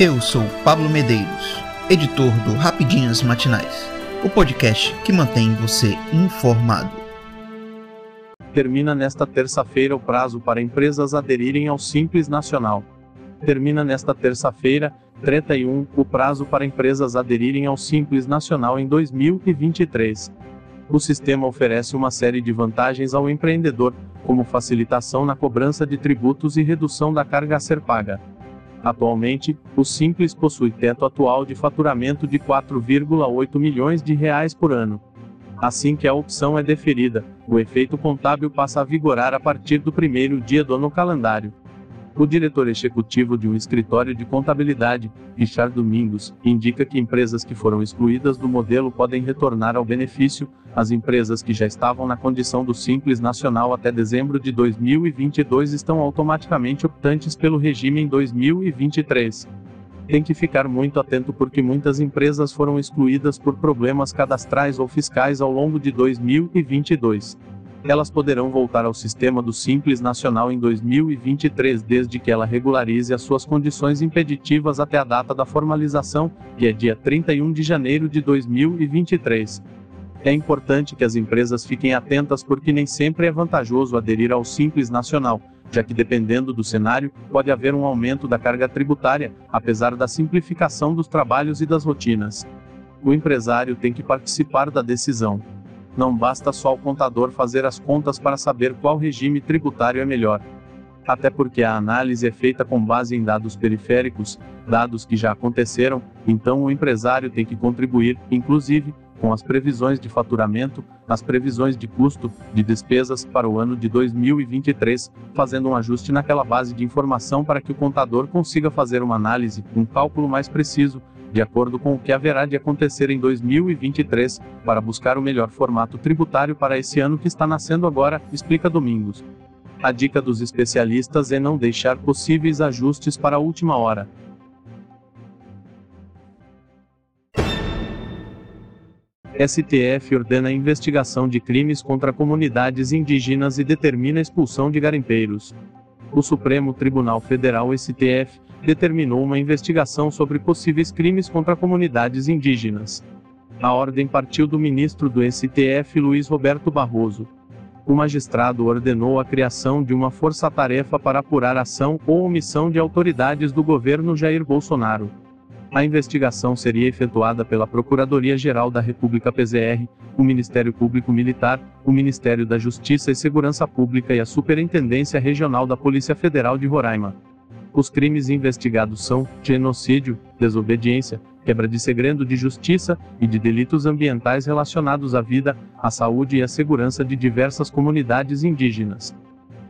Eu sou Pablo Medeiros, editor do Rapidinhas Matinais, o podcast que mantém você informado. Termina nesta terça-feira o prazo para empresas aderirem ao Simples Nacional. Termina nesta terça-feira, 31, o prazo para empresas aderirem ao Simples Nacional em 2023. O sistema oferece uma série de vantagens ao empreendedor, como facilitação na cobrança de tributos e redução da carga a ser paga. Atualmente, o Simples possui teto atual de faturamento de 4,8 milhões de reais por ano. Assim que a opção é deferida, o efeito contábil passa a vigorar a partir do primeiro dia do ano calendário. O diretor executivo de um escritório de contabilidade, Richard Domingos, indica que empresas que foram excluídas do modelo podem retornar ao benefício, as empresas que já estavam na condição do Simples Nacional até dezembro de 2022 estão automaticamente optantes pelo regime em 2023. Tem que ficar muito atento porque muitas empresas foram excluídas por problemas cadastrais ou fiscais ao longo de 2022 elas poderão voltar ao sistema do Simples Nacional em 2023 desde que ela regularize as suas condições impeditivas até a data da formalização, que é dia 31 de janeiro de 2023. É importante que as empresas fiquem atentas porque nem sempre é vantajoso aderir ao Simples Nacional, já que dependendo do cenário, pode haver um aumento da carga tributária, apesar da simplificação dos trabalhos e das rotinas. O empresário tem que participar da decisão. Não basta só o contador fazer as contas para saber qual regime tributário é melhor. Até porque a análise é feita com base em dados periféricos, dados que já aconteceram, então o empresário tem que contribuir, inclusive, com as previsões de faturamento, as previsões de custo, de despesas para o ano de 2023, fazendo um ajuste naquela base de informação para que o contador consiga fazer uma análise, um cálculo mais preciso, de acordo com o que haverá de acontecer em 2023, para buscar o melhor formato tributário para esse ano que está nascendo agora, explica Domingos. A dica dos especialistas é não deixar possíveis ajustes para a última hora. STF ordena a investigação de crimes contra comunidades indígenas e determina a expulsão de garimpeiros. O Supremo Tribunal Federal STF determinou uma investigação sobre possíveis crimes contra comunidades indígenas. A ordem partiu do ministro do STF Luiz Roberto Barroso. O magistrado ordenou a criação de uma força-tarefa para apurar ação ou omissão de autoridades do governo Jair Bolsonaro. A investigação seria efetuada pela Procuradoria-Geral da República PZR, o Ministério Público Militar, o Ministério da Justiça e Segurança Pública e a Superintendência Regional da Polícia Federal de Roraima. Os crimes investigados são genocídio, desobediência, quebra de segredo de justiça e de delitos ambientais relacionados à vida, à saúde e à segurança de diversas comunidades indígenas.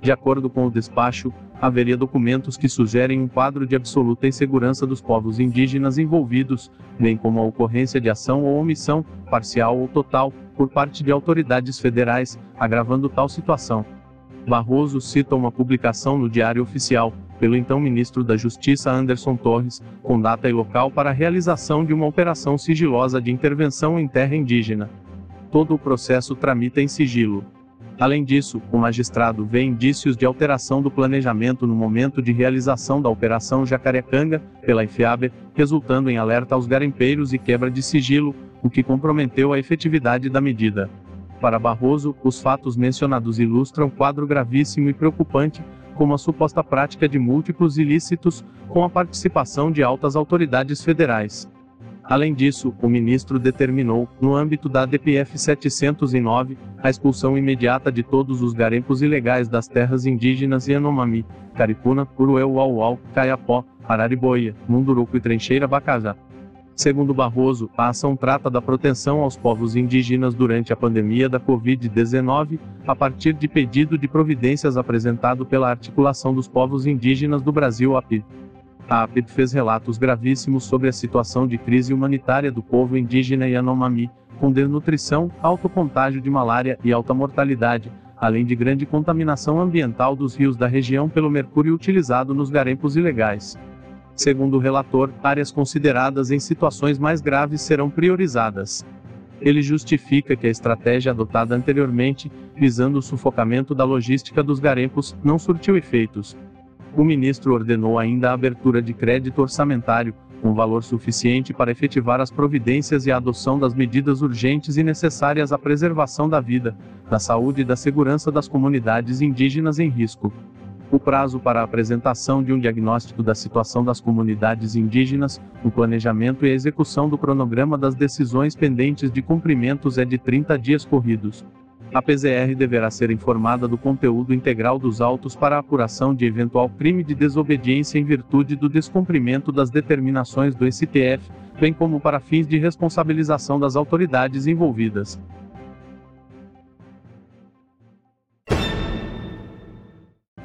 De acordo com o despacho, haveria documentos que sugerem um quadro de absoluta insegurança dos povos indígenas envolvidos, bem como a ocorrência de ação ou omissão, parcial ou total, por parte de autoridades federais, agravando tal situação. Barroso cita uma publicação no Diário Oficial, pelo então ministro da Justiça Anderson Torres, com data e local para a realização de uma operação sigilosa de intervenção em terra indígena. Todo o processo tramita em sigilo. Além disso, o magistrado vê indícios de alteração do planejamento no momento de realização da Operação Jacarecanga, pela IFEAB, resultando em alerta aos garimpeiros e quebra de sigilo, o que comprometeu a efetividade da medida. Para Barroso, os fatos mencionados ilustram quadro gravíssimo e preocupante, como a suposta prática de múltiplos ilícitos, com a participação de altas autoridades federais. Além disso, o ministro determinou, no âmbito da DPF 709, a expulsão imediata de todos os garimpos ilegais das terras indígenas Yanomami, Caripuna, Urueu Uauau, Caiapó, Arariboia, Munduruku e Trincheira Bacajá. Segundo Barroso, a ação trata da proteção aos povos indígenas durante a pandemia da Covid-19, a partir de pedido de providências apresentado pela Articulação dos Povos Indígenas do Brasil, API. A APID fez relatos gravíssimos sobre a situação de crise humanitária do povo indígena Yanomami, com desnutrição, alto contágio de malária e alta mortalidade, além de grande contaminação ambiental dos rios da região pelo mercúrio utilizado nos garimpos ilegais. Segundo o relator, áreas consideradas em situações mais graves serão priorizadas. Ele justifica que a estratégia adotada anteriormente, visando o sufocamento da logística dos garimpos, não surtiu efeitos. O ministro ordenou ainda a abertura de crédito orçamentário, com valor suficiente para efetivar as providências e a adoção das medidas urgentes e necessárias à preservação da vida, da saúde e da segurança das comunidades indígenas em risco. O prazo para a apresentação de um diagnóstico da situação das comunidades indígenas, o planejamento e a execução do cronograma das decisões pendentes de cumprimentos é de 30 dias corridos. A PZR deverá ser informada do conteúdo integral dos autos para apuração de eventual crime de desobediência em virtude do descumprimento das determinações do STF, bem como para fins de responsabilização das autoridades envolvidas.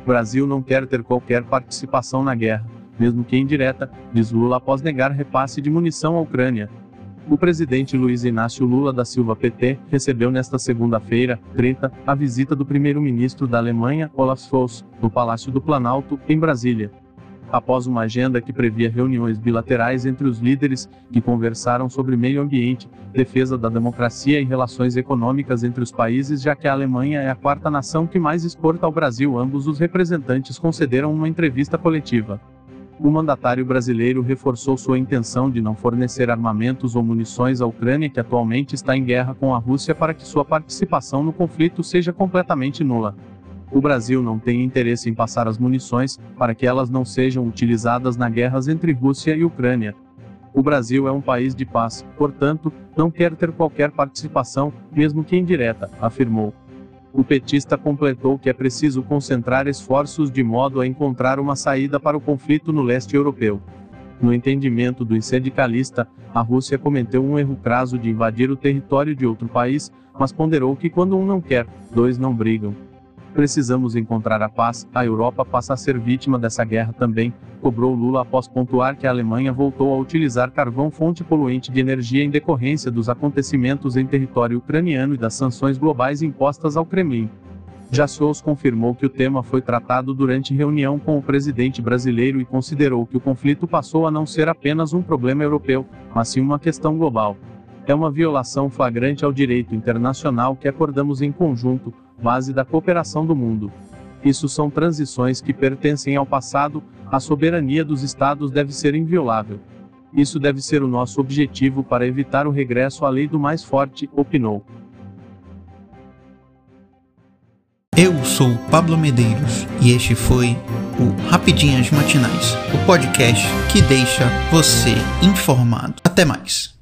O Brasil não quer ter qualquer participação na guerra, mesmo que indireta, diz Lula após negar repasse de munição à Ucrânia. O presidente Luiz Inácio Lula da Silva PT recebeu nesta segunda-feira, 30, a visita do primeiro-ministro da Alemanha, Olaf Scholz, no Palácio do Planalto, em Brasília. Após uma agenda que previa reuniões bilaterais entre os líderes, que conversaram sobre meio ambiente, defesa da democracia e relações econômicas entre os países, já que a Alemanha é a quarta nação que mais exporta ao Brasil, ambos os representantes concederam uma entrevista coletiva o mandatário brasileiro reforçou sua intenção de não fornecer armamentos ou munições à Ucrânia, que atualmente está em guerra com a Rússia, para que sua participação no conflito seja completamente nula. O Brasil não tem interesse em passar as munições, para que elas não sejam utilizadas na guerras entre Rússia e Ucrânia. O Brasil é um país de paz, portanto, não quer ter qualquer participação, mesmo que indireta, afirmou. O petista completou que é preciso concentrar esforços de modo a encontrar uma saída para o conflito no leste europeu. No entendimento do sindicalista, a Rússia cometeu um erro crasso de invadir o território de outro país, mas ponderou que quando um não quer, dois não brigam. Precisamos encontrar a paz, a Europa passa a ser vítima dessa guerra também, cobrou Lula após pontuar que a Alemanha voltou a utilizar carvão fonte poluente de energia em decorrência dos acontecimentos em território ucraniano e das sanções globais impostas ao Kremlin. Jassous confirmou que o tema foi tratado durante reunião com o presidente brasileiro e considerou que o conflito passou a não ser apenas um problema europeu, mas sim uma questão global. É uma violação flagrante ao direito internacional que acordamos em conjunto, base da cooperação do mundo. Isso são transições que pertencem ao passado, a soberania dos Estados deve ser inviolável. Isso deve ser o nosso objetivo para evitar o regresso à lei do mais forte, opinou. Eu sou Pablo Medeiros e este foi o Rapidinhas Matinais, o podcast que deixa você informado. Até mais.